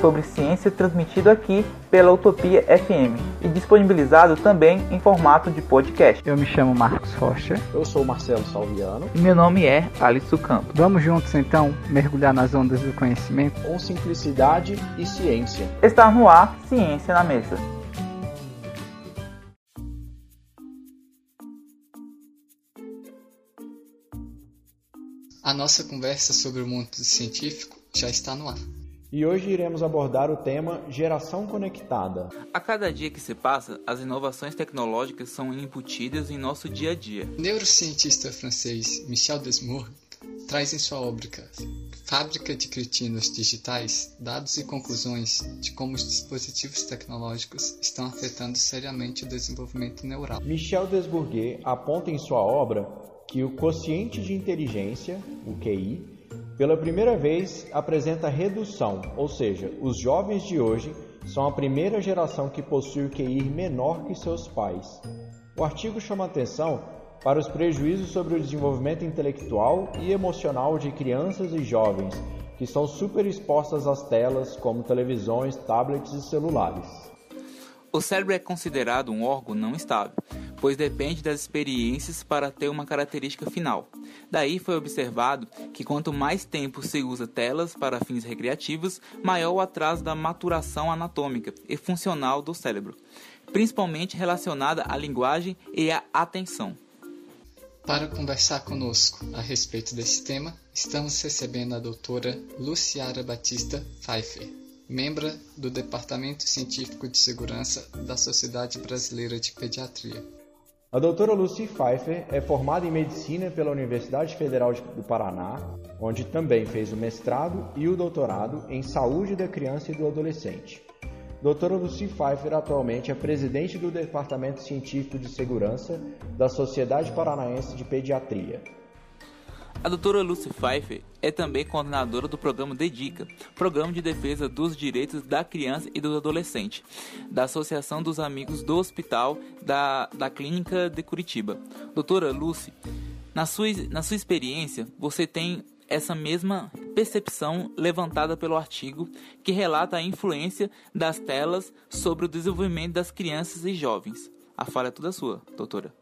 sobre ciência transmitido aqui pela Utopia FM e disponibilizado também em formato de podcast. Eu me chamo Marcos Rocha. Eu sou Marcelo Salviano. E meu nome é Alisson Campos. Vamos juntos então mergulhar nas ondas do conhecimento com simplicidade e ciência. Está no ar Ciência na Mesa. A nossa conversa sobre o mundo científico já está no ar e hoje iremos abordar o tema geração conectada. A cada dia que se passa, as inovações tecnológicas são inputidas em nosso dia a dia. O neurocientista francês Michel Desmours traz em sua obra Fábrica de Cretinos Digitais dados e conclusões de como os dispositivos tecnológicos estão afetando seriamente o desenvolvimento neural. Michel Desbourguet aponta em sua obra que o quociente de inteligência, o QI, pela primeira vez apresenta redução, ou seja, os jovens de hoje são a primeira geração que possui o QI menor que seus pais. O artigo chama atenção para os prejuízos sobre o desenvolvimento intelectual e emocional de crianças e jovens que são superexpostas às telas como televisões, tablets e celulares. O cérebro é considerado um órgão não estável, pois depende das experiências para ter uma característica final. Daí foi observado que quanto mais tempo se usa telas para fins recreativos, maior o atraso da maturação anatômica e funcional do cérebro, principalmente relacionada à linguagem e à atenção. Para conversar conosco a respeito desse tema, estamos recebendo a doutora Luciara Batista Pfeiffer membro do Departamento Científico de Segurança da Sociedade Brasileira de Pediatria. A doutora Lucy Pfeiffer é formada em Medicina pela Universidade Federal do Paraná, onde também fez o mestrado e o doutorado em Saúde da Criança e do Adolescente. Doutora Lucy Pfeiffer atualmente é presidente do Departamento Científico de Segurança da Sociedade Paranaense de Pediatria. A doutora Lucy Pfeiffer é também coordenadora do programa DEDICA, Programa de Defesa dos Direitos da Criança e do Adolescente, da Associação dos Amigos do Hospital da, da Clínica de Curitiba. Doutora Lucy, na sua, na sua experiência, você tem essa mesma percepção levantada pelo artigo que relata a influência das telas sobre o desenvolvimento das crianças e jovens. A fala é toda sua, doutora.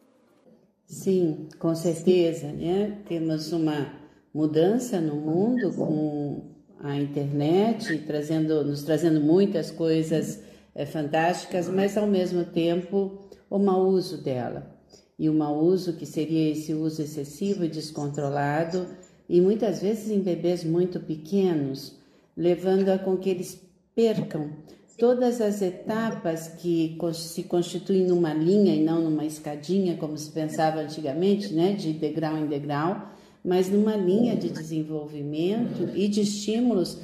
Sim, com certeza, né? Temos uma mudança no mundo com a internet trazendo, nos trazendo muitas coisas é, fantásticas, mas ao mesmo tempo o mau uso dela. E o mau uso que seria esse uso excessivo e descontrolado, e muitas vezes em bebês muito pequenos, levando a com que eles percam todas as etapas que se constituem numa linha e não numa escadinha, como se pensava antigamente, né, de degrau em degrau, mas numa linha de desenvolvimento e de estímulos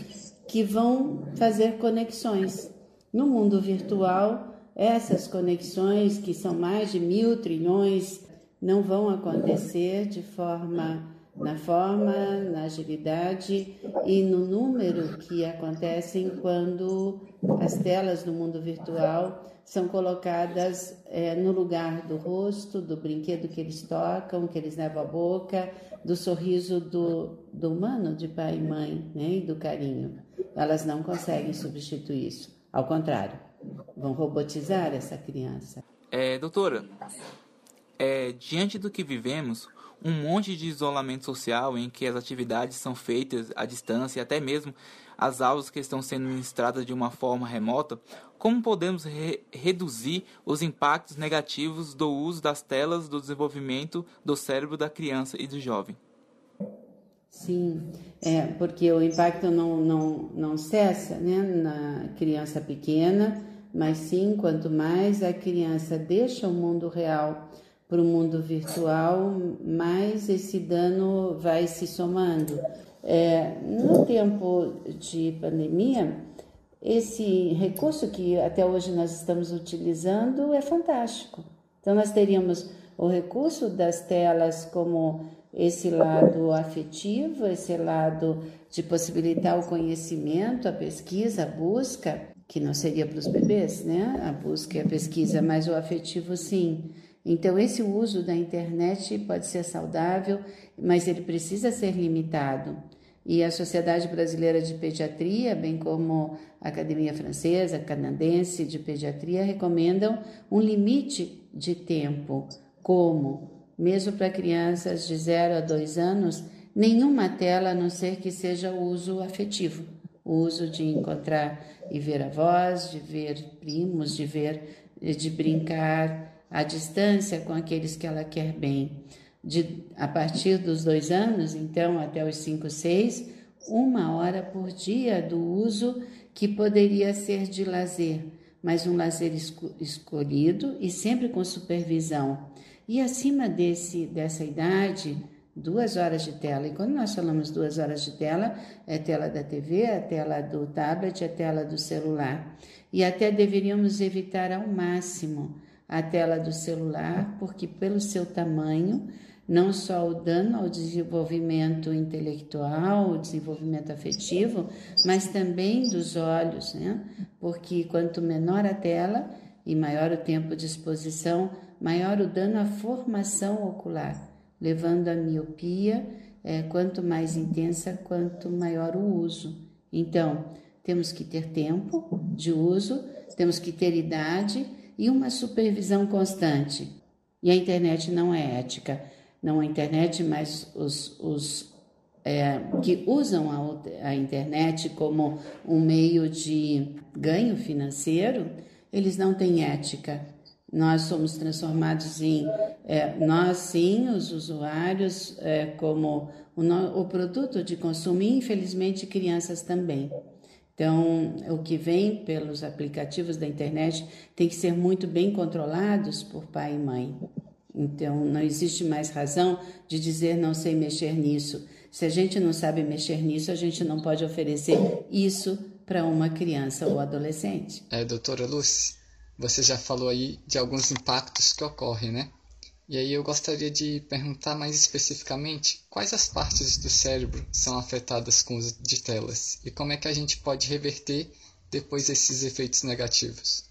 que vão fazer conexões. No mundo virtual, essas conexões, que são mais de mil trilhões, não vão acontecer de forma na forma, na agilidade e no número que acontecem quando as telas do mundo virtual são colocadas é, no lugar do rosto, do brinquedo que eles tocam, que eles levam à boca, do sorriso do, do humano, de pai e mãe, né, e do carinho. Elas não conseguem substituir isso. Ao contrário, vão robotizar essa criança. É, doutora, é, diante do que vivemos, um monte de isolamento social em que as atividades são feitas à distância e até mesmo as aulas que estão sendo ministradas de uma forma remota, como podemos re reduzir os impactos negativos do uso das telas do desenvolvimento do cérebro da criança e do jovem? Sim, é, porque o impacto não, não, não cessa né, na criança pequena, mas sim, quanto mais a criança deixa o mundo real para o mundo virtual, mais esse dano vai se somando. É, no tempo de pandemia, esse recurso que até hoje nós estamos utilizando é fantástico. Então, nós teríamos o recurso das telas como esse lado afetivo, esse lado de possibilitar o conhecimento, a pesquisa, a busca, que não seria para os bebês, né? A busca e a pesquisa, mas o afetivo sim. Então, esse uso da internet pode ser saudável, mas ele precisa ser limitado. E a Sociedade Brasileira de Pediatria, bem como a Academia Francesa, Canadense de Pediatria, recomendam um limite de tempo, como, mesmo para crianças de 0 a 2 anos, nenhuma tela a não ser que seja o uso afetivo, o uso de encontrar e ver avós, de ver primos, de ver, de brincar à distância com aqueles que ela quer bem de, a partir dos dois anos, então até os cinco, seis, uma hora por dia do uso que poderia ser de lazer, mas um lazer esco escolhido e sempre com supervisão. E acima desse, dessa idade, duas horas de tela. E quando nós falamos duas horas de tela, é tela da TV, é tela do tablet, é tela do celular. E até deveríamos evitar ao máximo a tela do celular, porque pelo seu tamanho não só o dano ao desenvolvimento intelectual, o desenvolvimento afetivo, mas também dos olhos, né? Porque quanto menor a tela e maior o tempo de exposição, maior o dano à formação ocular, levando à miopia, é, quanto mais intensa, quanto maior o uso. Então, temos que ter tempo de uso, temos que ter idade e uma supervisão constante. E a internet não é ética não a internet, mas os, os é, que usam a, a internet como um meio de ganho financeiro, eles não têm ética. Nós somos transformados em, é, nós sim, os usuários, é, como o, o produto de consumo, e infelizmente crianças também. Então, o que vem pelos aplicativos da internet tem que ser muito bem controlados por pai e mãe. Então, não existe mais razão de dizer não sei mexer nisso. Se a gente não sabe mexer nisso, a gente não pode oferecer isso para uma criança ou adolescente. É, doutora Lucy, você já falou aí de alguns impactos que ocorrem, né? E aí eu gostaria de perguntar mais especificamente quais as partes do cérebro são afetadas com o de telas e como é que a gente pode reverter depois esses efeitos negativos.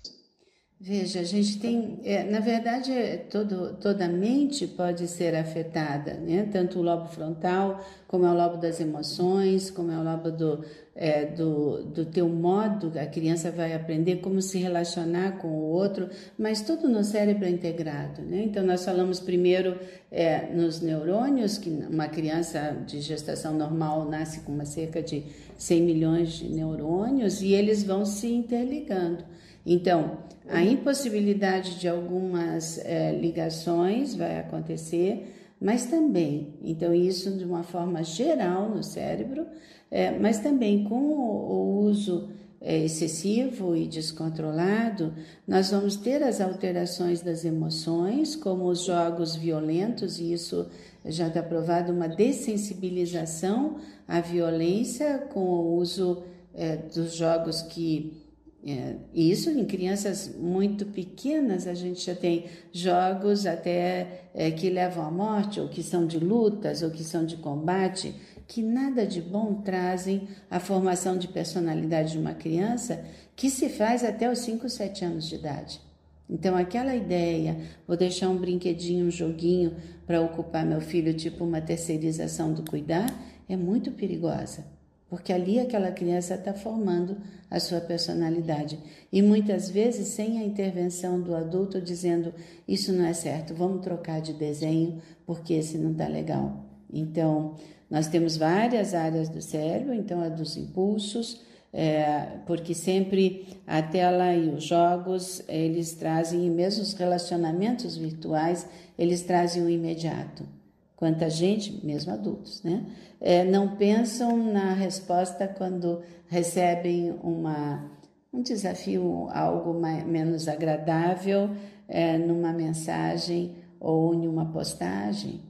Veja, a gente tem, é, na verdade, é, todo, toda a mente pode ser afetada, né? tanto o lobo frontal, como é o lobo das emoções, como é o lobo do, é, do, do teu modo, a criança vai aprender como se relacionar com o outro, mas tudo no cérebro é integrado. Né? Então, nós falamos primeiro é, nos neurônios, que uma criança de gestação normal nasce com uma cerca de 100 milhões de neurônios e eles vão se interligando. Então, a impossibilidade de algumas é, ligações vai acontecer, mas também, então, isso de uma forma geral no cérebro, é, mas também com o, o uso é, excessivo e descontrolado, nós vamos ter as alterações das emoções, como os jogos violentos, e isso já está provado uma dessensibilização à violência com o uso é, dos jogos que é, isso em crianças muito pequenas, a gente já tem jogos até é, que levam à morte, ou que são de lutas, ou que são de combate, que nada de bom trazem à formação de personalidade de uma criança que se faz até os 5, 7 anos de idade. Então, aquela ideia, vou deixar um brinquedinho, um joguinho para ocupar meu filho, tipo uma terceirização do cuidar, é muito perigosa porque ali aquela criança está formando a sua personalidade. E muitas vezes sem a intervenção do adulto dizendo: Isso não é certo, vamos trocar de desenho porque esse não está legal. Então, nós temos várias áreas do cérebro, então a dos impulsos, é, porque sempre a tela e os jogos eles trazem, e mesmo os relacionamentos virtuais, eles trazem o imediato. Quanta gente, mesmo adultos, né? É, não pensam na resposta quando recebem uma, um desafio, algo mais, menos agradável é, numa mensagem ou em uma postagem.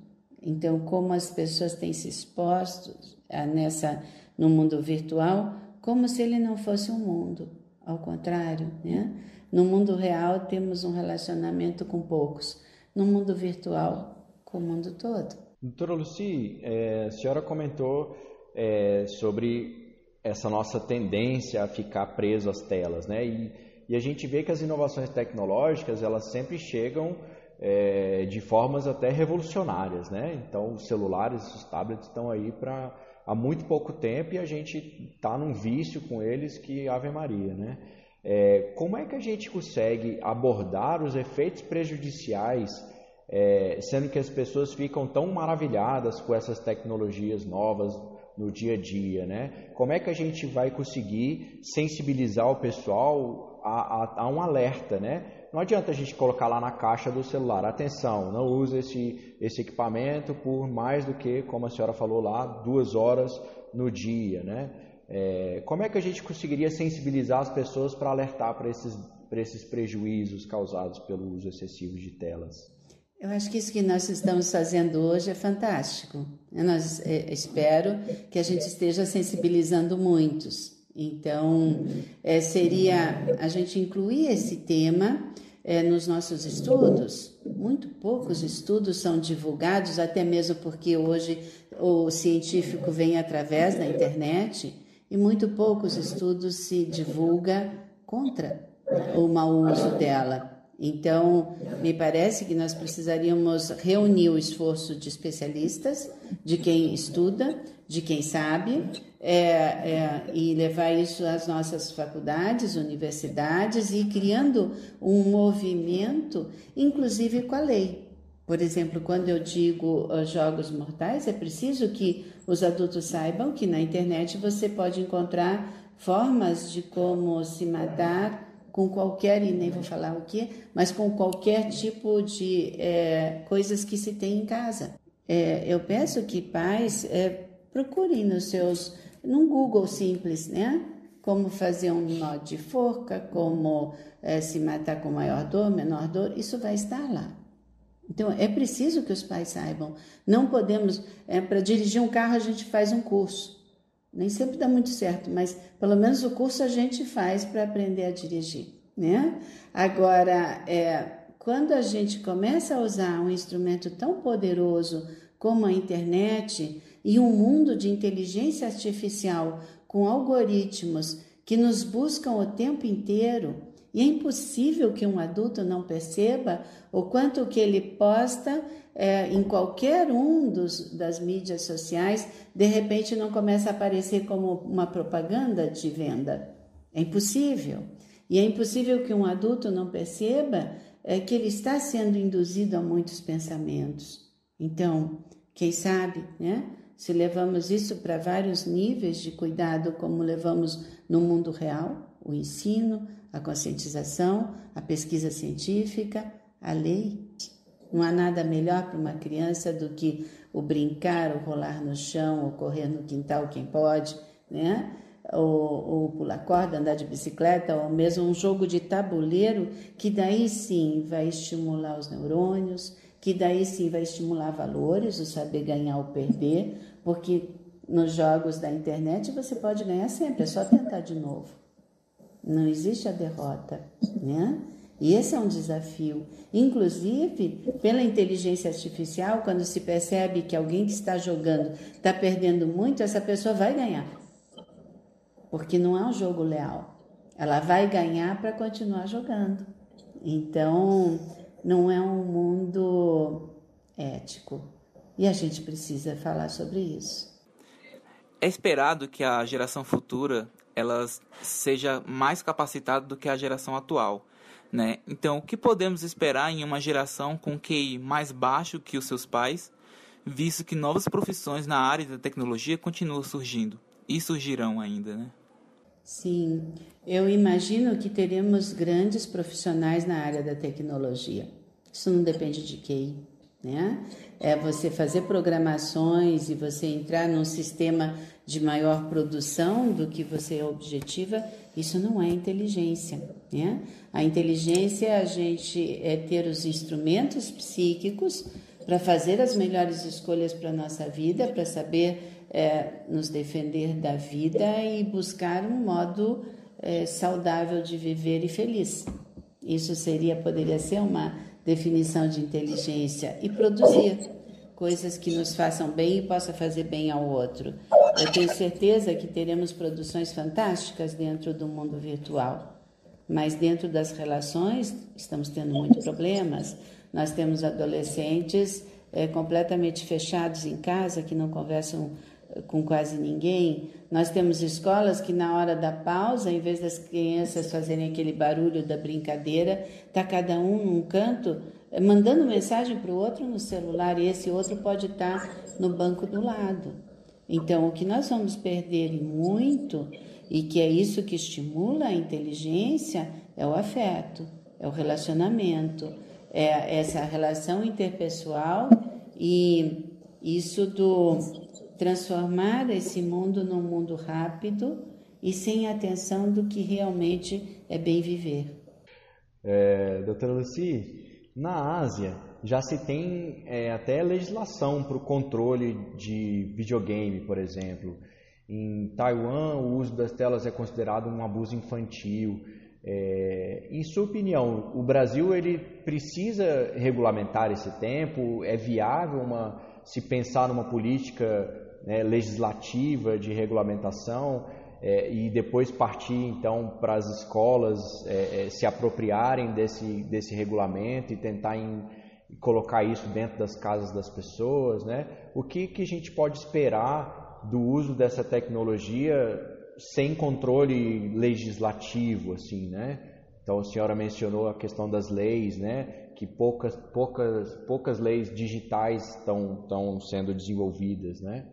Então, como as pessoas têm se exposto é, nessa no mundo virtual, como se ele não fosse um mundo. Ao contrário, né? No mundo real temos um relacionamento com poucos. No mundo virtual, com o mundo todo. Doutora Luci, é, a senhora comentou é, sobre essa nossa tendência a ficar preso às telas, né? E, e a gente vê que as inovações tecnológicas elas sempre chegam é, de formas até revolucionárias, né? Então, os celulares, os tablets estão aí para há muito pouco tempo e a gente está num vício com eles que Ave Maria, né? É, como é que a gente consegue abordar os efeitos prejudiciais, é, sendo que as pessoas ficam tão maravilhadas com essas tecnologias novas no dia a dia, né? Como é que a gente vai conseguir sensibilizar o pessoal a, a, a um alerta, né? Não adianta a gente colocar lá na caixa do celular, atenção, não use esse, esse equipamento por mais do que, como a senhora falou lá, duas horas no dia, né? É, como é que a gente conseguiria sensibilizar as pessoas para alertar para esses, esses prejuízos causados pelo uso excessivo de telas? Eu acho que isso que nós estamos fazendo hoje é fantástico. Nós, é, espero que a gente esteja sensibilizando muitos. Então, é, seria a gente incluir esse tema é, nos nossos estudos. Muito poucos estudos são divulgados, até mesmo porque hoje o científico vem através da internet e muito poucos estudos se divulga contra o mau uso dela. Então, me parece que nós precisaríamos reunir o esforço de especialistas, de quem estuda, de quem sabe, é, é, e levar isso às nossas faculdades, universidades e criando um movimento, inclusive com a lei. Por exemplo, quando eu digo uh, jogos mortais, é preciso que os adultos saibam que na internet você pode encontrar formas de como se matar com qualquer, e nem vou falar o que, mas com qualquer tipo de é, coisas que se tem em casa. É, eu peço que pais é, procurem nos seus num Google simples, né? Como fazer um nó de forca, como é, se matar com maior dor, menor dor, isso vai estar lá. Então é preciso que os pais saibam. Não podemos, é, para dirigir um carro a gente faz um curso. Nem sempre dá muito certo, mas pelo menos o curso a gente faz para aprender a dirigir, né? Agora, é, quando a gente começa a usar um instrumento tão poderoso como a internet, e um mundo de inteligência artificial com algoritmos que nos buscam o tempo inteiro, e é impossível que um adulto não perceba o quanto que ele posta é, em qualquer um dos, das mídias sociais, de repente não começa a aparecer como uma propaganda de venda. É impossível. E é impossível que um adulto não perceba é, que ele está sendo induzido a muitos pensamentos. Então, quem sabe, né? se levamos isso para vários níveis de cuidado, como levamos no mundo real, o ensino, a conscientização, a pesquisa científica, a lei. Não há nada melhor para uma criança do que o brincar, o rolar no chão, o correr no quintal, quem pode, né? Ou, ou pular corda, andar de bicicleta, ou mesmo um jogo de tabuleiro, que daí sim vai estimular os neurônios, que daí sim vai estimular valores, o saber ganhar ou perder, porque nos jogos da internet você pode ganhar sempre, é só tentar de novo. Não existe a derrota, né? E esse é um desafio. Inclusive, pela inteligência artificial, quando se percebe que alguém que está jogando está perdendo muito, essa pessoa vai ganhar. Porque não é um jogo leal. Ela vai ganhar para continuar jogando. Então, não é um mundo ético. E a gente precisa falar sobre isso. É esperado que a geração futura ela seja mais capacitada do que a geração atual. Né? Então, o que podemos esperar em uma geração com QI mais baixo que os seus pais, visto que novas profissões na área da tecnologia continuam surgindo e surgirão ainda, né? Sim, eu imagino que teremos grandes profissionais na área da tecnologia. Isso não depende de QI, né? É você fazer programações e você entrar num sistema de maior produção do que você objetiva, isso não é inteligência, né? A inteligência é a gente é ter os instrumentos psíquicos para fazer as melhores escolhas para a nossa vida, para saber é, nos defender da vida e buscar um modo é, saudável de viver e feliz. Isso seria, poderia ser uma definição de inteligência e produzir. coisas que nos façam bem e possa fazer bem ao outro. Eu tenho certeza que teremos produções fantásticas dentro do mundo virtual, mas dentro das relações estamos tendo muitos problemas. Nós temos adolescentes é, completamente fechados em casa que não conversam eh, com quase ninguém. Nós temos escolas que na hora da pausa, em vez das crianças fazerem aquele barulho da brincadeira, está cada um num canto eh, mandando mensagem para o outro no celular e esse outro pode estar tá no banco do lado. Então, o que nós vamos perder muito e que é isso que estimula a inteligência é o afeto, é o relacionamento, é essa relação interpessoal e isso do transformar esse mundo num mundo rápido e sem atenção do que realmente é bem viver. É, doutora Luci, na Ásia já se tem é, até legislação para o controle de videogame, por exemplo. Em Taiwan, o uso das telas é considerado um abuso infantil. É, em sua opinião, o Brasil ele precisa regulamentar esse tempo? É viável uma, se pensar numa política né, legislativa de regulamentação é, e depois partir então para as escolas é, é, se apropriarem desse, desse regulamento e tentar em, colocar isso dentro das casas das pessoas, né? O que, que a gente pode esperar do uso dessa tecnologia sem controle legislativo, assim, né? Então a senhora mencionou a questão das leis, né? Que poucas, poucas, poucas leis digitais estão, sendo desenvolvidas, né?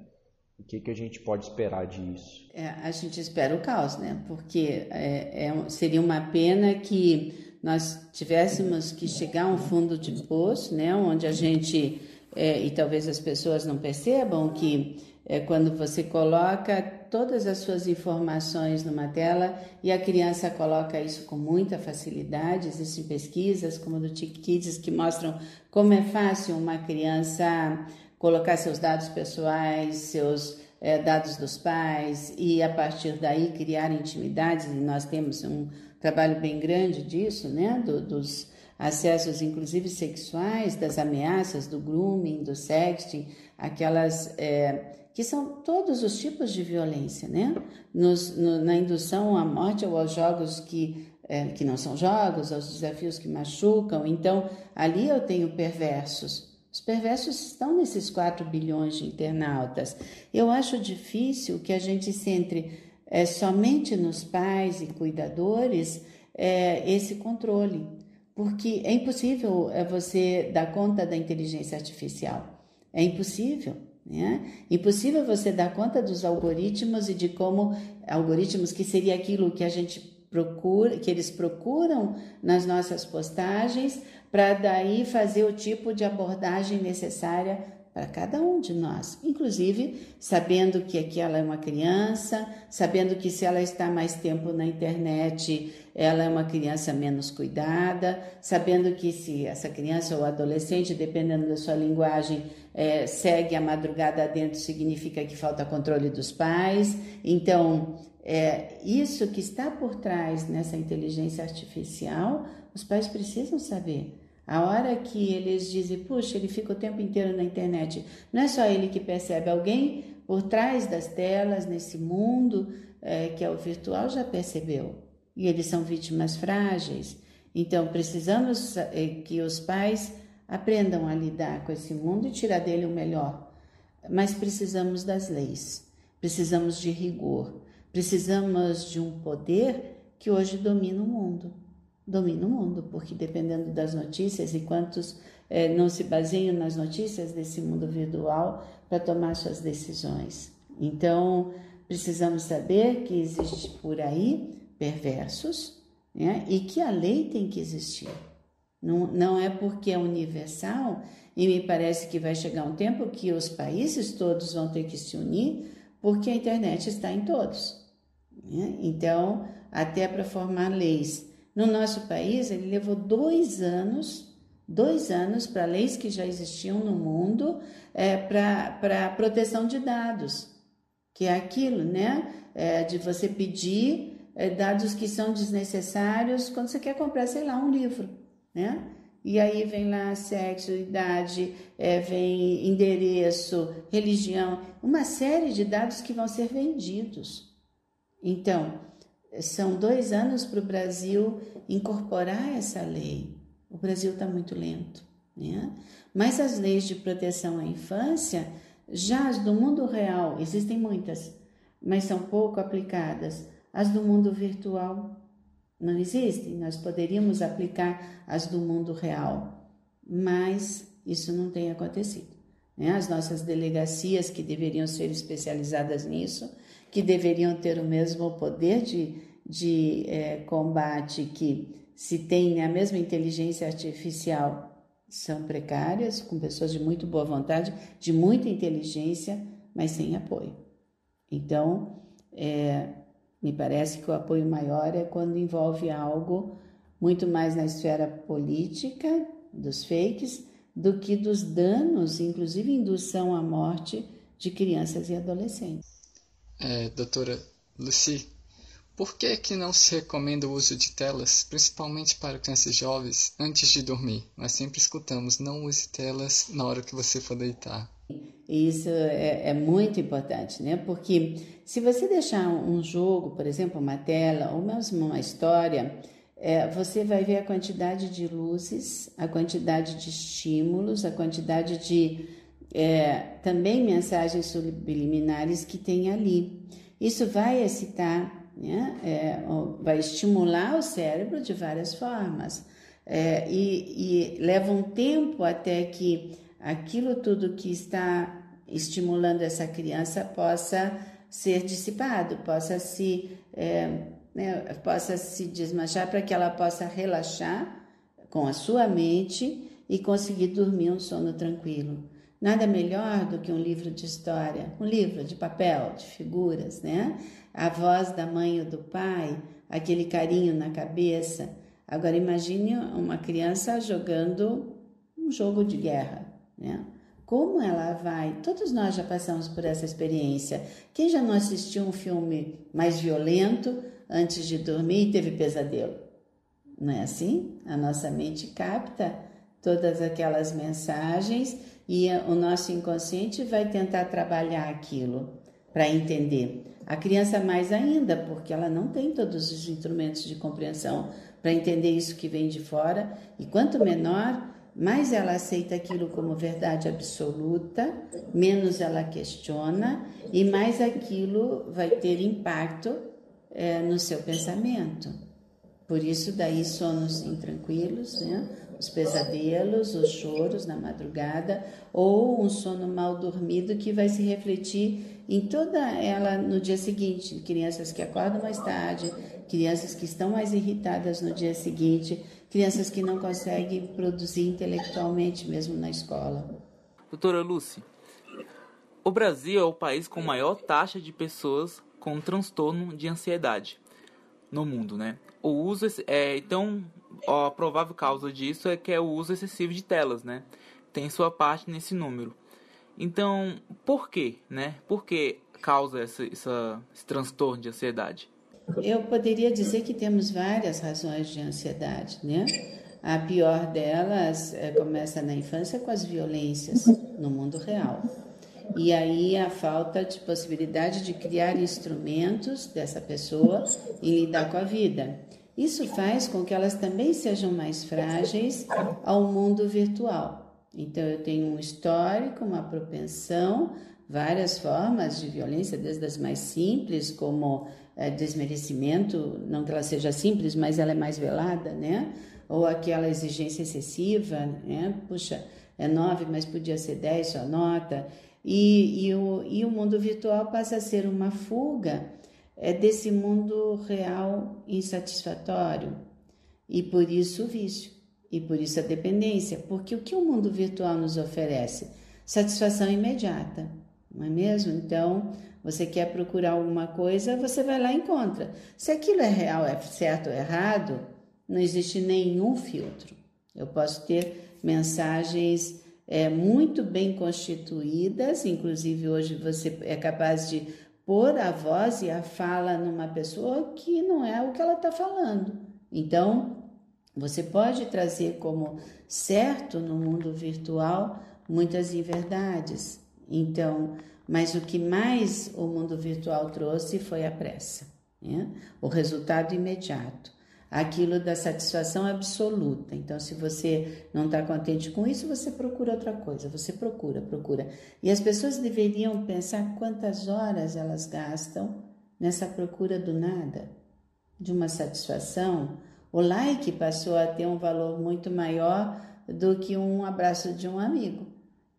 O que, que a gente pode esperar disso? É, a gente espera o caos, né? Porque é, é, seria uma pena que nós tivéssemos que chegar a um fundo de poço, né, onde a gente, é, e talvez as pessoas não percebam que é, quando você coloca todas as suas informações numa tela e a criança coloca isso com muita facilidade, existem pesquisas como do TIC Kids que mostram como é fácil uma criança colocar seus dados pessoais, seus é, dados dos pais e a partir daí criar intimidades, e nós temos um trabalho bem grande disso, né? Do, dos acessos, inclusive sexuais, das ameaças, do grooming, do sexting, aquelas é, que são todos os tipos de violência, né? Nos, no, na indução à morte ou aos jogos que é, que não são jogos, aos desafios que machucam. Então, ali eu tenho perversos. Os perversos estão nesses 4 bilhões de internautas. Eu acho difícil que a gente centre é, somente nos pais e cuidadores é, esse controle, porque é impossível é, você dar conta da inteligência artificial. É impossível. Né? Impossível você dar conta dos algoritmos e de como algoritmos que seria aquilo que a gente procura, que eles procuram nas nossas postagens, para daí fazer o tipo de abordagem necessária para cada um de nós, inclusive sabendo que aquela é uma criança, sabendo que se ela está mais tempo na internet, ela é uma criança menos cuidada, sabendo que se essa criança ou adolescente, dependendo da sua linguagem, é, segue a madrugada dentro, significa que falta controle dos pais. Então, é, isso que está por trás nessa inteligência artificial, os pais precisam saber. A hora que eles dizem, puxa, ele fica o tempo inteiro na internet, não é só ele que percebe, alguém por trás das telas, nesse mundo é, que é o virtual, já percebeu. E eles são vítimas frágeis. Então, precisamos é, que os pais aprendam a lidar com esse mundo e tirar dele o melhor. Mas precisamos das leis, precisamos de rigor, precisamos de um poder que hoje domina o mundo domina o mundo, porque dependendo das notícias e quantos é, não se baseiam nas notícias desse mundo virtual para tomar suas decisões. Então, precisamos saber que existe por aí perversos né, e que a lei tem que existir. Não, não é porque é universal, e me parece que vai chegar um tempo que os países todos vão ter que se unir, porque a internet está em todos. Né? Então, até para formar leis no nosso país, ele levou dois anos, dois anos para leis que já existiam no mundo é, para proteção de dados, que é aquilo, né? É, de você pedir é, dados que são desnecessários quando você quer comprar, sei lá, um livro, né? E aí vem lá sexo, idade, é, vem endereço, religião, uma série de dados que vão ser vendidos. Então, são dois anos para o Brasil incorporar essa lei. O Brasil está muito lento. Né? Mas as leis de proteção à infância, já as do mundo real, existem muitas, mas são pouco aplicadas. As do mundo virtual não existem. Nós poderíamos aplicar as do mundo real, mas isso não tem acontecido. Né? As nossas delegacias, que deveriam ser especializadas nisso, que deveriam ter o mesmo poder de, de é, combate que se tem a mesma inteligência artificial são precárias, com pessoas de muito boa vontade, de muita inteligência, mas sem apoio. Então, é, me parece que o apoio maior é quando envolve algo muito mais na esfera política, dos fakes, do que dos danos, inclusive indução à morte de crianças e adolescentes. É, doutora Lucy, por que, que não se recomenda o uso de telas, principalmente para crianças jovens, antes de dormir? Nós sempre escutamos, não use telas na hora que você for deitar. Isso é, é, muito importante, né? Porque se você deixar um jogo, por exemplo, uma tela, ou mesmo uma história, é, você vai ver a quantidade de luzes, a quantidade de estímulos, a quantidade de é, também mensagens subliminares que tem ali. Isso vai excitar né? É, vai estimular o cérebro de várias formas. É, e, e leva um tempo até que aquilo tudo que está estimulando essa criança possa ser dissipado, possa se, é, né, possa se desmanchar para que ela possa relaxar com a sua mente e conseguir dormir um sono tranquilo. Nada melhor do que um livro de história, um livro de papel, de figuras, né? A voz da mãe ou do pai, aquele carinho na cabeça. Agora imagine uma criança jogando um jogo de guerra, né? Como ela vai? Todos nós já passamos por essa experiência. Quem já não assistiu um filme mais violento antes de dormir e teve pesadelo? Não é assim? A nossa mente capta todas aquelas mensagens e o nosso inconsciente vai tentar trabalhar aquilo para entender. A criança mais ainda, porque ela não tem todos os instrumentos de compreensão para entender isso que vem de fora, e quanto menor, mais ela aceita aquilo como verdade absoluta, menos ela questiona e mais aquilo vai ter impacto é, no seu pensamento. Por isso, daí sonos intranquilos, né? Os pesadelos, os choros na madrugada, ou um sono mal dormido que vai se refletir em toda ela no dia seguinte. Crianças que acordam mais tarde, crianças que estão mais irritadas no dia seguinte, crianças que não conseguem produzir intelectualmente mesmo na escola. Doutora Lucy, o Brasil é o país com maior taxa de pessoas com transtorno de ansiedade no mundo, né? O uso é então a provável causa disso é que é o uso excessivo de telas, né? Tem sua parte nesse número. Então, por quê, né? Por que causa essa, essa, esse transtorno de ansiedade? Eu poderia dizer que temos várias razões de ansiedade, né? A pior delas é, começa na infância com as violências no mundo real. E aí a falta de possibilidade de criar instrumentos dessa pessoa e lidar com a vida. Isso faz com que elas também sejam mais frágeis ao mundo virtual. Então, eu tenho um histórico, uma propensão, várias formas de violência, desde as mais simples, como é, desmerecimento, não que ela seja simples, mas ela é mais velada, né? Ou aquela exigência excessiva, né? Puxa, é nove, mas podia ser dez, sua nota. E, e, o, e o mundo virtual passa a ser uma fuga é desse mundo real insatisfatório e por isso o vício e por isso a dependência, porque o que o mundo virtual nos oferece? Satisfação imediata, não é mesmo? Então, você quer procurar alguma coisa, você vai lá e encontra. Se aquilo é real, é certo ou errado, não existe nenhum filtro. Eu posso ter mensagens é, muito bem constituídas, inclusive hoje você é capaz de pôr a voz e a fala numa pessoa que não é o que ela está falando. Então, Você pode trazer como certo no mundo virtual muitas inverdades. Então, mas o que mais o mundo virtual trouxe foi a pressa, né? o resultado imediato, aquilo da satisfação absoluta. Então, se você não está contente com isso, você procura outra coisa, você procura, procura. E as pessoas deveriam pensar quantas horas elas gastam nessa procura do nada, de uma satisfação. O like passou a ter um valor muito maior do que um abraço de um amigo.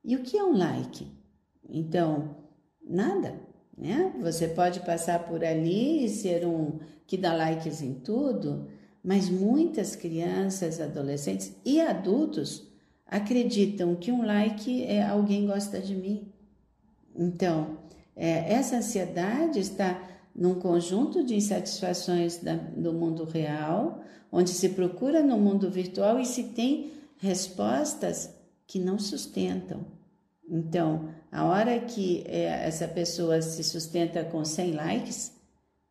E o que é um like? Então, nada, né? Você pode passar por ali e ser um que dá likes em tudo, mas muitas crianças, adolescentes e adultos acreditam que um like é alguém gosta de mim. Então, é, essa ansiedade está num conjunto de insatisfações da, do mundo real, onde se procura no mundo virtual e se tem respostas que não sustentam. Então, a hora que é, essa pessoa se sustenta com 100 likes,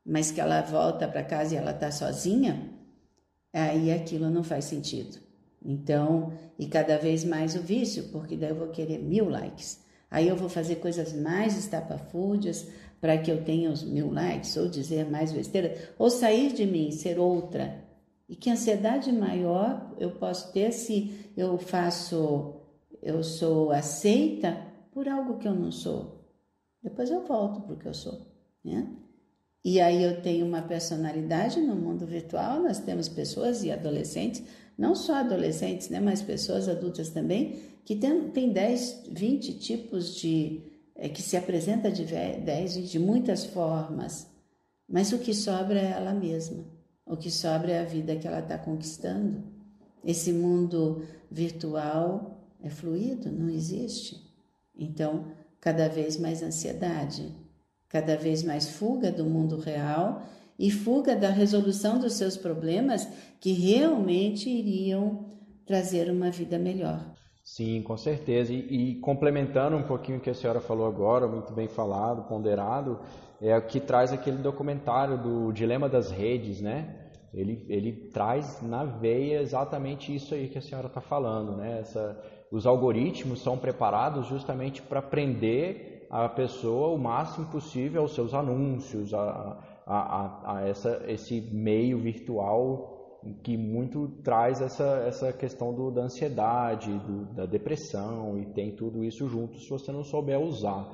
mas que ela volta para casa e ela está sozinha, aí aquilo não faz sentido. Então, e cada vez mais o vício, porque daí eu vou querer mil likes. Aí eu vou fazer coisas mais estapafúrdias para que eu tenha os mil likes, ou dizer mais besteira, ou sair de mim, ser outra. E que ansiedade maior eu posso ter se eu faço eu sou aceita por algo que eu não sou. Depois eu volto para o que eu sou, né? E aí eu tenho uma personalidade no mundo virtual, nós temos pessoas e adolescentes, não só adolescentes, né, mas pessoas adultas também, que tem, tem 10, 20 tipos de. É, que se apresenta de 10, de muitas formas, mas o que sobra é ela mesma, o que sobra é a vida que ela está conquistando. Esse mundo virtual é fluido, não existe. Então, cada vez mais ansiedade, cada vez mais fuga do mundo real e fuga da resolução dos seus problemas que realmente iriam trazer uma vida melhor. Sim, com certeza. E, e, complementando um pouquinho o que a senhora falou agora, muito bem falado, ponderado, é o que traz aquele documentário do Dilema das Redes, né? Ele, ele traz na veia exatamente isso aí que a senhora está falando, né? Essa, os algoritmos são preparados justamente para prender a pessoa o máximo possível aos seus anúncios, a, a, a, essa, esse meio virtual que muito traz essa, essa questão do, da ansiedade, do, da depressão e tem tudo isso junto se você não souber usar.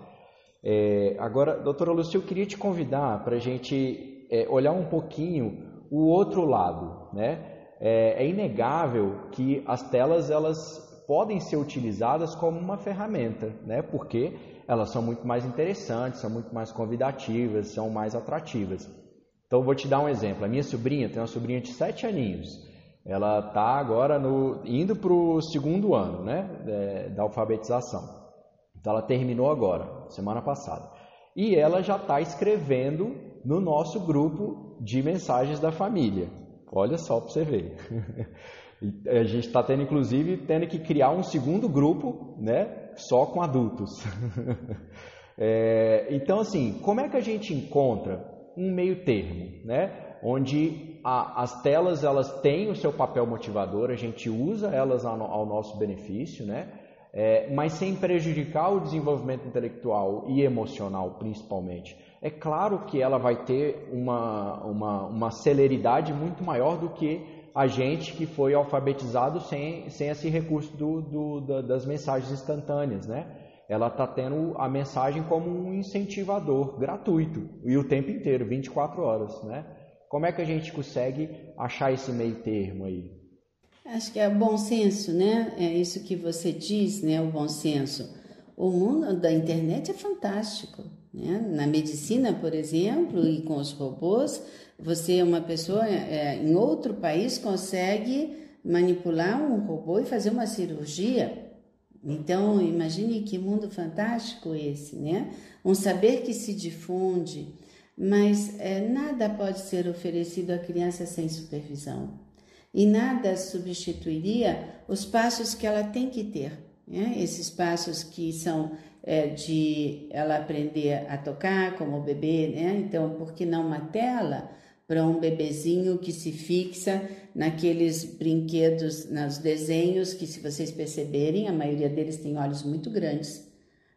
É, agora, doutora Lúcia, eu queria te convidar para a gente é, olhar um pouquinho o outro lado. Né? É, é inegável que as telas elas podem ser utilizadas como uma ferramenta, né? Porque elas são muito mais interessantes, são muito mais convidativas, são mais atrativas. Então, vou te dar um exemplo. A minha sobrinha tem uma sobrinha de 7 aninhos. Ela está agora no, indo para o segundo ano né, é, da alfabetização. Então, ela terminou agora, semana passada. E ela já está escrevendo no nosso grupo de mensagens da família. Olha só para você ver. a gente está tendo, inclusive, tendo que criar um segundo grupo, né, só com adultos. é, então, assim, como é que a gente encontra um meio termo, né, onde a, as telas elas têm o seu papel motivador, a gente usa elas ao, ao nosso benefício, né, é, mas sem prejudicar o desenvolvimento intelectual e emocional, principalmente. É claro que ela vai ter uma, uma, uma celeridade muito maior do que a gente que foi alfabetizado sem, sem esse recurso do, do, da, das mensagens instantâneas, né? Ela está tendo a mensagem como um incentivador gratuito e o tempo inteiro, 24 horas, né? Como é que a gente consegue achar esse meio termo aí? Acho que é bom senso, né? É isso que você diz, né? O bom senso. O mundo da internet é fantástico. Né? Na medicina, por exemplo, e com os robôs, você, uma pessoa é, em outro país, consegue manipular um robô e fazer uma cirurgia. Então, imagine que mundo fantástico esse, né? Um saber que se difunde, mas é, nada pode ser oferecido à criança sem supervisão. E nada substituiria os passos que ela tem que ter. Né? Esses passos que são é, de ela aprender a tocar como bebê, né? Então, por que não uma tela? Para um bebezinho que se fixa naqueles brinquedos, nos desenhos que, se vocês perceberem, a maioria deles tem olhos muito grandes,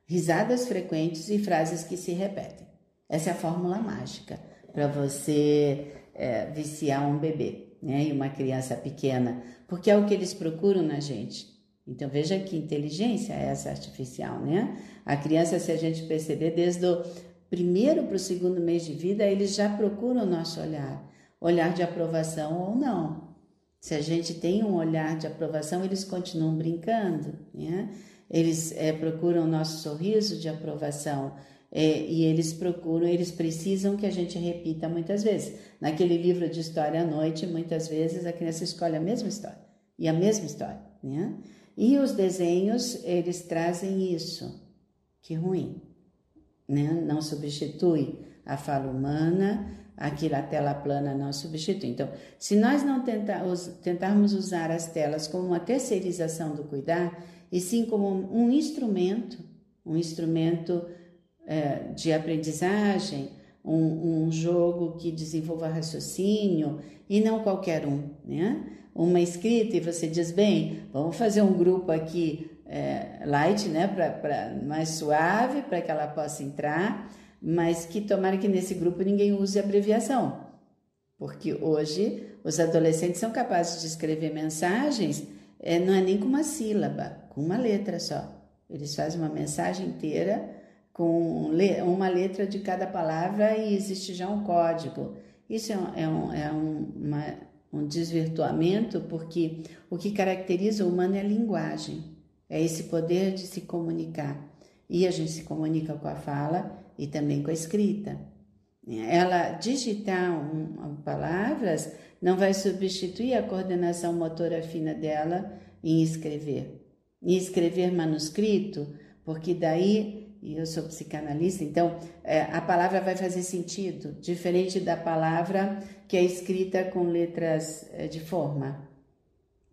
risadas frequentes e frases que se repetem. Essa é a fórmula mágica para você é, viciar um bebê né, e uma criança pequena, porque é o que eles procuram na gente. Então veja que inteligência é essa artificial, né? A criança, se a gente perceber, desde o primeiro para o segundo mês de vida, eles já procuram o nosso olhar, olhar de aprovação ou não. Se a gente tem um olhar de aprovação, eles continuam brincando, né? Eles é, procuram o nosso sorriso de aprovação é, e eles procuram, eles precisam que a gente repita muitas vezes. Naquele livro de história à noite, muitas vezes a criança escolhe a mesma história e a mesma história, né? E os desenhos, eles trazem isso. Que ruim né? não substitui a fala humana, aquilo a tela plana não substitui. Então, se nós não tentar, tentarmos usar as telas como uma terceirização do cuidar, e sim como um instrumento, um instrumento é, de aprendizagem, um, um, jogo que desenvolva raciocínio e não qualquer um, né? Uma escrita e você diz, bem, vamos fazer um grupo aqui é, light, né, pra, pra, mais suave, para que ela possa entrar, mas que tomara que nesse grupo ninguém use abreviação, porque hoje os adolescentes são capazes de escrever mensagens, é, não é nem com uma sílaba, com uma letra só. Eles fazem uma mensagem inteira com uma letra de cada palavra e existe já um código. Isso é um, é um, é um, uma, um desvirtuamento, porque o que caracteriza o humano é a linguagem. É esse poder de se comunicar. E a gente se comunica com a fala e também com a escrita. Ela digitar um, palavras não vai substituir a coordenação motora fina dela em escrever. Em escrever manuscrito, porque daí, e eu sou psicanalista, então é, a palavra vai fazer sentido, diferente da palavra que é escrita com letras é, de forma,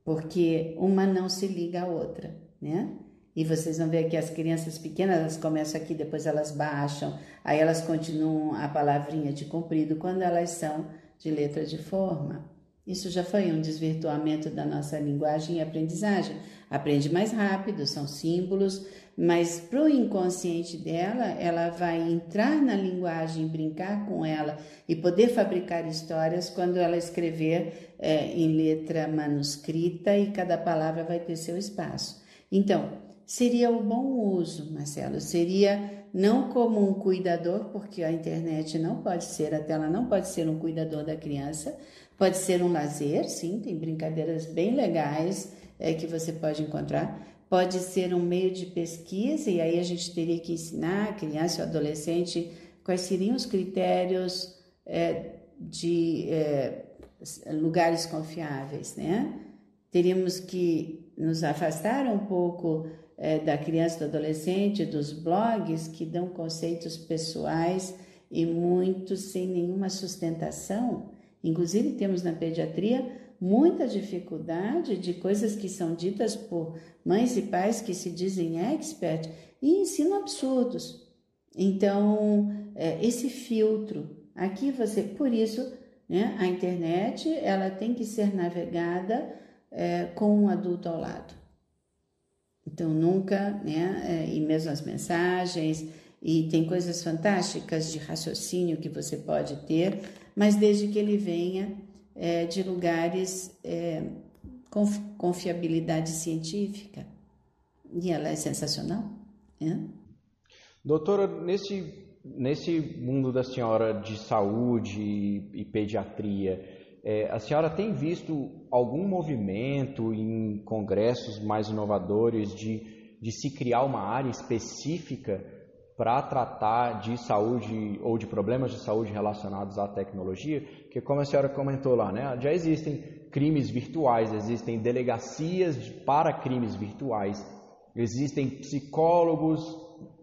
porque uma não se liga à outra né? E vocês vão ver que as crianças pequenas, elas começam aqui, depois elas baixam, aí elas continuam a palavrinha de comprido quando elas são de letra de forma. Isso já foi um desvirtuamento da nossa linguagem e aprendizagem. Aprende mais rápido, são símbolos, mas para o inconsciente dela, ela vai entrar na linguagem, brincar com ela e poder fabricar histórias quando ela escrever é, em letra manuscrita e cada palavra vai ter seu espaço. Então, seria o bom uso, Marcelo, seria não como um cuidador, porque a internet não pode ser, a tela não pode ser um cuidador da criança, pode ser um lazer, sim, tem brincadeiras bem legais é, que você pode encontrar, pode ser um meio de pesquisa, e aí a gente teria que ensinar a criança ou adolescente quais seriam os critérios é, de é, lugares confiáveis, né? Teríamos que nos afastar um pouco é, da criança do adolescente, dos blogs que dão conceitos pessoais e muitos sem nenhuma sustentação. Inclusive, temos na pediatria muita dificuldade de coisas que são ditas por mães e pais que se dizem expert e ensinam absurdos. Então, é, esse filtro, aqui você, por isso, né, a internet, ela tem que ser navegada é, com um adulto ao lado. Então, nunca, né? É, e mesmo as mensagens, e tem coisas fantásticas de raciocínio que você pode ter, mas desde que ele venha é, de lugares é, com confiabilidade científica. E ela é sensacional. Né? Doutora, nesse, nesse mundo da senhora de saúde e, pediatria, é, a senhora tem visto algum movimento em congressos mais inovadores de, de se criar uma área específica para tratar de saúde ou de problemas de saúde relacionados à tecnologia? Porque, como a senhora comentou lá, né, já existem crimes virtuais, existem delegacias para crimes virtuais, existem psicólogos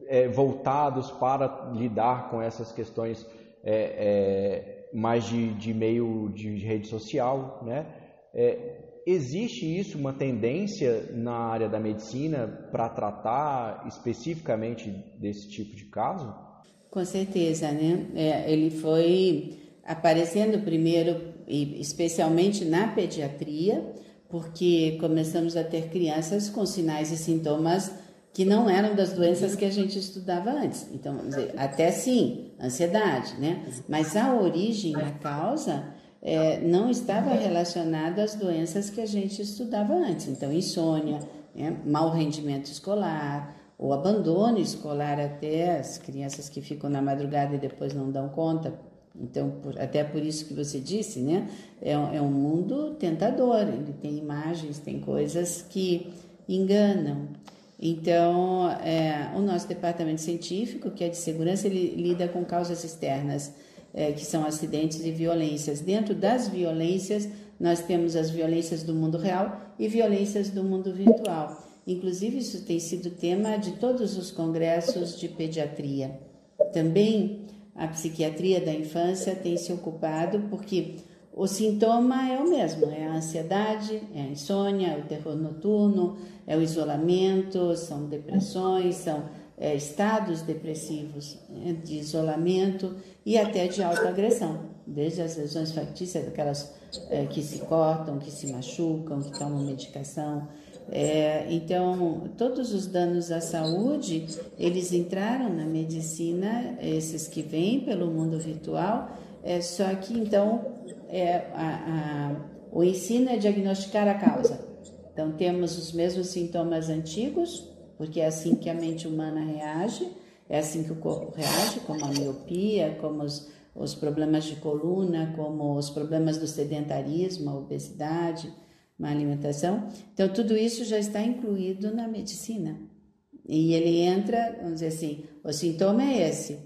é, voltados para lidar com essas questões. É, é mais de, de meio de rede social, né? É, existe isso, uma tendência na área da medicina para tratar especificamente desse tipo de caso? Com certeza, né? É, ele foi aparecendo primeiro, especialmente na pediatria, porque começamos a ter crianças com sinais e sintomas que não eram das doenças que a gente estudava antes. Então, dizer, até sim, ansiedade, né? Mas a origem, a causa, é, não estava relacionada às doenças que a gente estudava antes. Então, insônia, né? mau rendimento escolar, o abandono escolar até as crianças que ficam na madrugada e depois não dão conta. Então, por, até por isso que você disse, né? É, é um mundo tentador, ele tem imagens, tem coisas que enganam. Então, é, o nosso departamento científico, que é de segurança, ele lida com causas externas, é, que são acidentes e violências. Dentro das violências, nós temos as violências do mundo real e violências do mundo virtual. Inclusive, isso tem sido tema de todos os congressos de pediatria. Também a psiquiatria da infância tem se ocupado, porque o sintoma é o mesmo: é a ansiedade, é a insônia, é o terror noturno, é o isolamento, são depressões, são é, estados depressivos é, de isolamento e até de autoagressão, desde as lesões factícias, aquelas é, que se cortam, que se machucam, que tomam medicação. É, então, todos os danos à saúde, eles entraram na medicina, esses que vêm pelo mundo virtual, é, só que então é, a, a, o ensino é diagnosticar a causa. Então, temos os mesmos sintomas antigos, porque é assim que a mente humana reage, é assim que o corpo reage, como a miopia, como os, os problemas de coluna, como os problemas do sedentarismo, a obesidade má alimentação. Então, tudo isso já está incluído na medicina. E ele entra, vamos dizer assim, o sintoma é esse,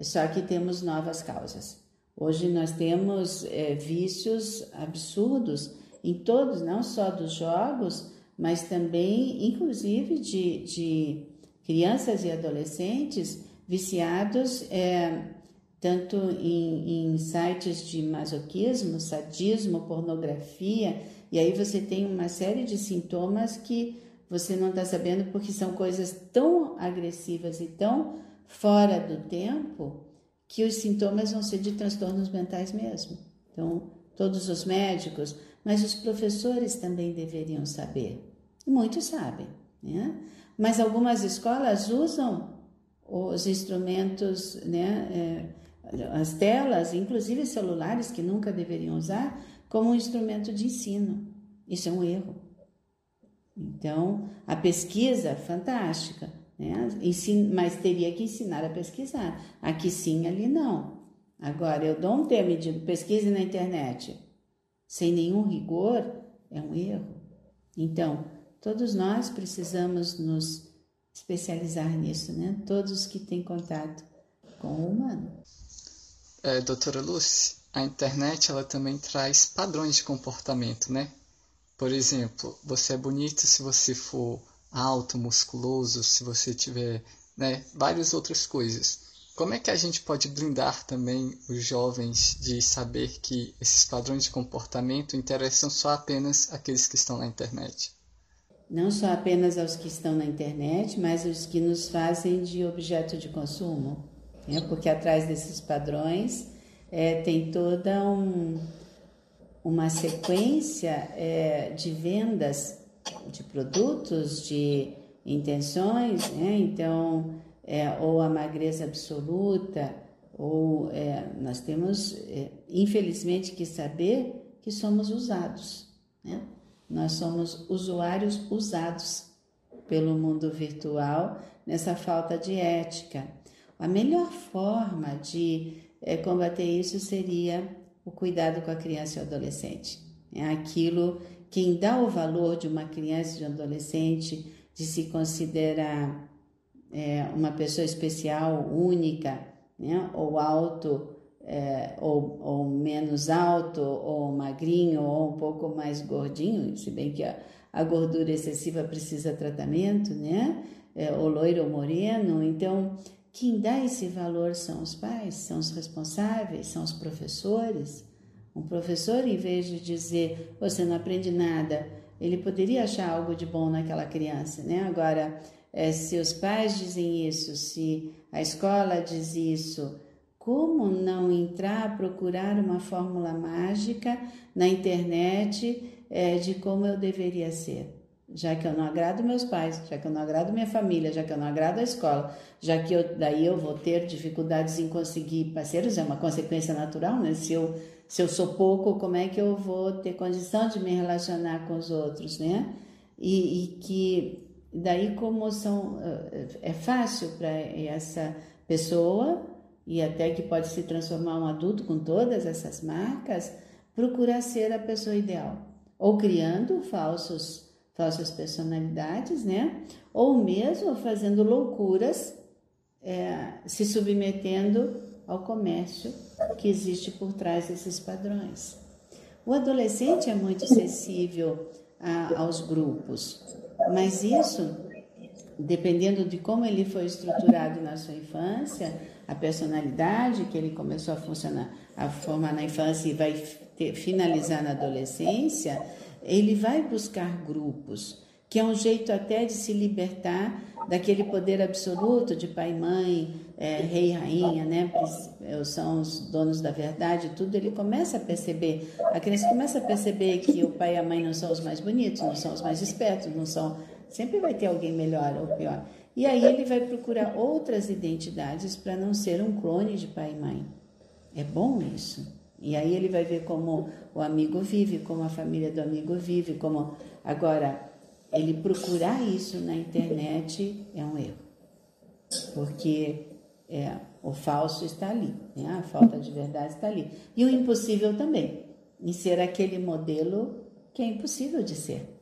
só que temos novas causas. Hoje nós temos é, vícios absurdos em todos, não só dos jogos, mas também, inclusive, de, de crianças e adolescentes viciados é, tanto em, em sites de masoquismo, sadismo, pornografia, e aí você tem uma série de sintomas que você não está sabendo porque são coisas tão agressivas e tão fora do tempo que os sintomas vão ser de transtornos mentais mesmo. Então, todos os médicos, mas os professores também deveriam saber. Muitos sabem, né? Mas algumas escolas usam os instrumentos, né, é, as telas, inclusive celulares que nunca deveriam usar, como um instrumento de ensino. Isso é um erro. Então, a pesquisa, fantástica, né? mas teria que ensinar a pesquisar. Aqui sim, ali não. Agora, eu dou um tema e digo pesquise na internet, sem nenhum rigor, é um erro. Então, todos nós precisamos nos especializar nisso, né? Todos que têm contato com o humano. É, doutora Lucy, a internet ela também traz padrões de comportamento, né? Por exemplo, você é bonito se você for alto, musculoso, se você tiver, né, várias outras coisas. Como é que a gente pode blindar também os jovens de saber que esses padrões de comportamento interessam só apenas aqueles que estão na internet? Não só apenas aos que estão na internet, mas os que nos fazem de objeto de consumo. Né? Porque atrás desses padrões é, tem toda um, uma sequência é, de vendas de produtos, de intenções, né? então, é, ou a magreza absoluta, ou é, nós temos, é, infelizmente, que saber que somos usados, né? Nós somos usuários usados pelo mundo virtual nessa falta de ética. A melhor forma de é, combater isso seria o cuidado com a criança e o adolescente. É aquilo, quem dá o valor de uma criança e de um adolescente, de se considerar é, uma pessoa especial, única, né? ou alto, é, ou, ou, menos alto, ou magrinho, ou um pouco mais gordinho, se bem que a, a gordura excessiva precisa tratamento, né? É, ou loiro ou moreno. Então, quem dá esse valor são os pais, são os responsáveis, são os professores. Um professor, em vez de dizer você não aprende nada, ele poderia achar algo de bom naquela criança, né? Agora, é, se os pais dizem isso, se a escola diz isso, como não entrar, procurar uma fórmula mágica na internet é, de como eu deveria ser? Já que eu não agrado meus pais, já que eu não agrado minha família, já que eu não agrado a escola, já que eu, daí eu vou ter dificuldades em conseguir parceiros, é uma consequência natural, né? Se eu, se eu sou pouco, como é que eu vou ter condição de me relacionar com os outros, né? E, e que daí como são é fácil para essa pessoa e até que pode se transformar um adulto com todas essas marcas, procurar ser a pessoa ideal, ou criando falsos falsas personalidades, né? Ou mesmo fazendo loucuras, é, se submetendo ao comércio que existe por trás desses padrões. O adolescente é muito sensível a, aos grupos, mas isso, dependendo de como ele foi estruturado na sua infância, a personalidade que ele começou a funcionar, a formar na infância e vai ter, finalizar na adolescência, ele vai buscar grupos, que é um jeito até de se libertar daquele poder absoluto de pai e mãe, é, rei e rainha, né? São os donos da verdade, tudo. Ele começa a perceber, a criança começa a perceber que o pai e a mãe não são os mais bonitos, não são os mais espertos, não são. Sempre vai ter alguém melhor ou pior. E aí ele vai procurar outras identidades para não ser um clone de pai e mãe. É bom isso. E aí ele vai ver como o amigo vive, como a família do amigo vive, como agora ele procurar isso na internet é um erro, porque é, o falso está ali, né? a falta de verdade está ali e o impossível também, em ser aquele modelo que é impossível de ser.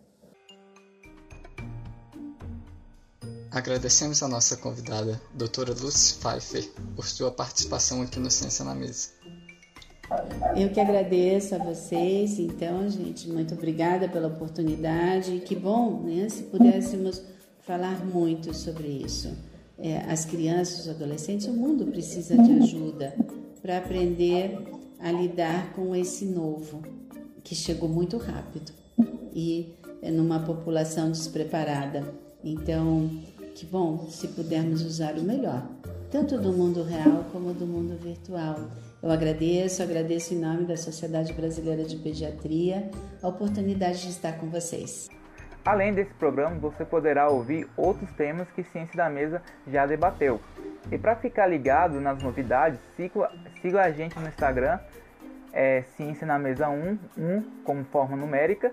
Agradecemos a nossa convidada, doutora Lucy Pfeiffer, por sua participação aqui no Ciência na Mesa. Eu que agradeço a vocês, então, gente, muito obrigada pela oportunidade. Que bom, né, se pudéssemos falar muito sobre isso. É, as crianças, os adolescentes, o mundo precisa de ajuda para aprender a lidar com esse novo, que chegou muito rápido e é numa população despreparada. Então, que bom se pudermos usar o melhor, tanto do mundo real como do mundo virtual. Eu agradeço, agradeço em nome da Sociedade Brasileira de Pediatria a oportunidade de estar com vocês. Além desse programa, você poderá ouvir outros temas que Ciência da Mesa já debateu. E para ficar ligado nas novidades, siga, siga a gente no Instagram, é, Ciência na Mesa 1, 1 como forma numérica,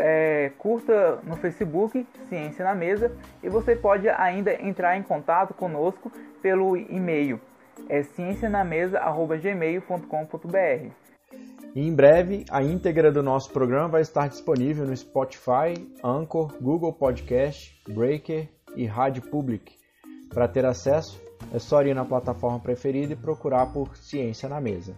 é, curta no Facebook Ciência na Mesa e você pode ainda entrar em contato conosco pelo e-mail é ciencianamesa@gmail.com.br. E em breve a íntegra do nosso programa vai estar disponível no Spotify, Anchor, Google Podcast, Breaker e Rádio Public. Para ter acesso, é só ir na plataforma preferida e procurar por Ciência na Mesa.